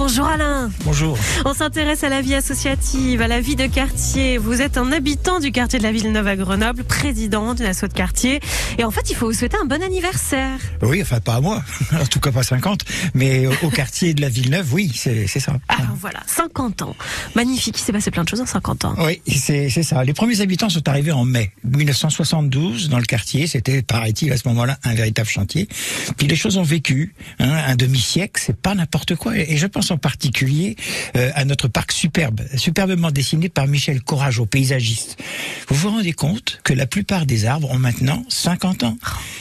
Bonjour Alain. Bonjour. On s'intéresse à la vie associative, à la vie de quartier. Vous êtes un habitant du quartier de la Villeneuve à Grenoble, président d'une asso de quartier. Et en fait, il faut vous souhaiter un bon anniversaire. Oui, enfin pas à moi, en tout cas pas 50, mais au quartier de la Villeneuve, oui, c'est ça. Alors voilà, 50 ans. Magnifique, il s'est passé plein de choses en 50 ans. Oui, c'est ça. Les premiers habitants sont arrivés en mai 1972 dans le quartier. C'était, paraît-il, à ce moment-là, un véritable chantier. Puis les choses ont vécu. Hein, un demi-siècle, c'est pas n'importe quoi. Et je pense en particulier euh, à notre parc superbe, superbement dessiné par Michel Courageau, paysagiste. Vous vous rendez compte que la plupart des arbres ont maintenant 50 ans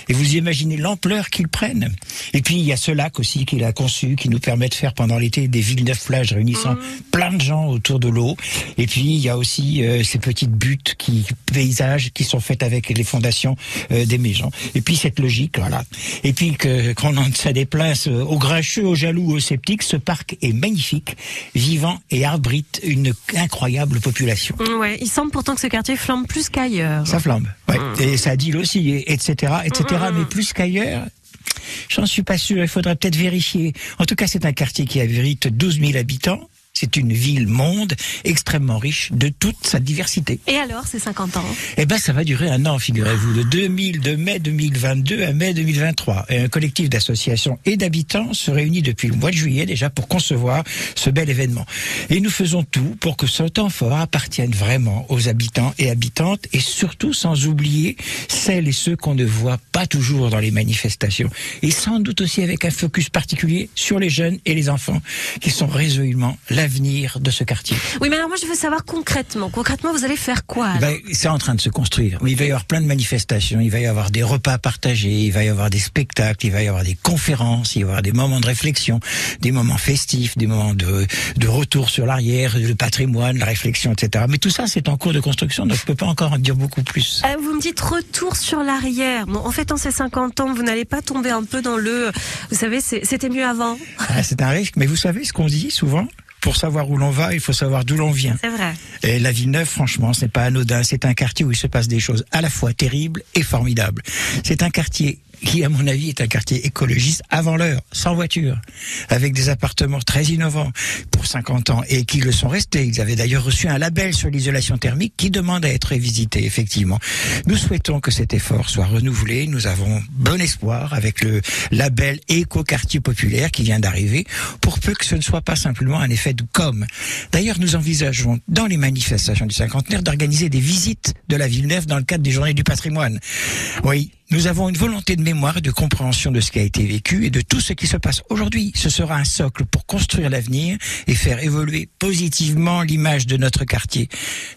Et vous imaginez l'ampleur qu'ils prennent. Et puis il y a ce lac aussi qu'il a conçu, qui nous permet de faire pendant l'été des villes neuf plages réunissant mmh. plein de gens autour de l'eau. Et puis il y a aussi euh, ces petites buttes qui paysages qui sont faites avec les fondations euh, des maisons. Et puis cette logique, voilà. Et puis que qu'on en ça déplace euh, aux grincheux, aux jaloux, aux sceptiques, ce parc est magnifique, vivant et abrite une incroyable population. Ouais, il semble pourtant que ce quartier flambe plus qu'ailleurs. Ça flambe, ouais. Mmh. Et ça dit aussi, etc., etc. Mmh. Mais plus qu'ailleurs, J'en suis pas sûr, il faudrait peut-être vérifier. En tout cas, c'est un quartier qui abrite 12 000 habitants. C'est une ville-monde extrêmement riche de toute sa diversité. Et alors, c'est 50 ans Eh ben, ça va durer un an, figurez-vous, de 2000, de mai 2022 à mai 2023. Et un collectif d'associations et d'habitants se réunit depuis le mois de juillet déjà pour concevoir ce bel événement. Et nous faisons tout pour que ce temps fort appartienne vraiment aux habitants et habitantes et surtout sans oublier celles et ceux qu'on ne voit pas toujours dans les manifestations. Et sans doute aussi avec un focus particulier sur les jeunes et les enfants qui sont résolument la l'avenir de ce quartier. Oui, mais alors moi je veux savoir concrètement. Concrètement, vous allez faire quoi ben, C'est en train de se construire. Il va y avoir plein de manifestations, il va y avoir des repas partagés, il va y avoir des spectacles, il va y avoir des conférences, il va y avoir des moments de réflexion, des moments festifs, des moments de, de retour sur l'arrière, le patrimoine, la réflexion, etc. Mais tout ça, c'est en cours de construction, donc je peux pas encore en dire beaucoup plus. Euh, vous me dites retour sur l'arrière. Bon, en fait, en ces 50 ans, vous n'allez pas tomber un peu dans le... Vous savez, c'était mieux avant. Ah, c'est un risque, mais vous savez ce qu'on dit souvent? Pour savoir où l'on va, il faut savoir d'où l'on vient. C'est vrai. Et la Villeneuve, franchement, ce n'est pas anodin. C'est un quartier où il se passe des choses à la fois terribles et formidables. C'est un quartier qui, à mon avis, est un quartier écologiste avant l'heure, sans voiture, avec des appartements très innovants pour 50 ans et qui le sont restés. Ils avaient d'ailleurs reçu un label sur l'isolation thermique qui demande à être visité, effectivement. Nous souhaitons que cet effort soit renouvelé. Nous avons bon espoir avec le label Éco-quartier populaire qui vient d'arriver, pour peu que ce ne soit pas simplement un effet de com. D'ailleurs, nous envisageons, dans les manifestations du cinquantenaire, d'organiser des visites de la ville neuve dans le cadre des journées du patrimoine. Oui, nous avons une volonté de mémoire et de compréhension de ce qui a été vécu et de tout ce qui se passe aujourd'hui. Ce sera un socle pour construire l'avenir et faire évoluer positivement l'image de notre quartier.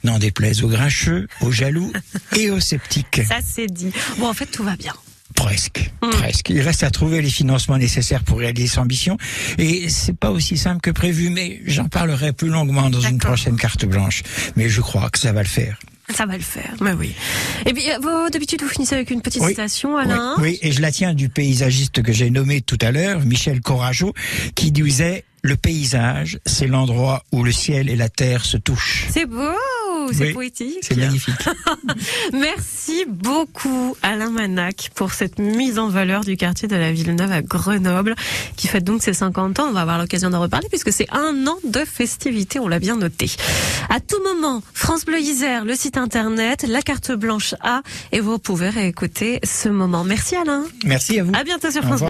N'en déplaise aux grincheux, aux jaloux et aux sceptiques. Ça c'est dit. Bon, en fait, tout va bien. Presque, hmm. presque. Il reste à trouver les financements nécessaires pour réaliser cette ambition. Et c'est pas aussi simple que prévu, mais j'en parlerai plus longuement dans une prochaine carte blanche. Mais je crois que ça va le faire. Ça va le faire, mais oui. Et puis, euh, d'habitude, vous finissez avec une petite citation, Alain. Oui, et je la tiens du paysagiste que j'ai nommé tout à l'heure, Michel Corageau, qui disait Le paysage, c'est l'endroit où le ciel et la terre se touchent. C'est beau c'est poétique. C'est magnifique. Merci beaucoup Alain Manac pour cette mise en valeur du quartier de la Villeneuve à Grenoble qui fête donc ses 50 ans. On va avoir l'occasion d'en reparler puisque c'est un an de festivités, on l'a bien noté. À tout moment, France Bleu Isère, le site internet, la carte blanche A et vous pouvez réécouter ce moment. Merci Alain. Merci à vous. À bientôt sur France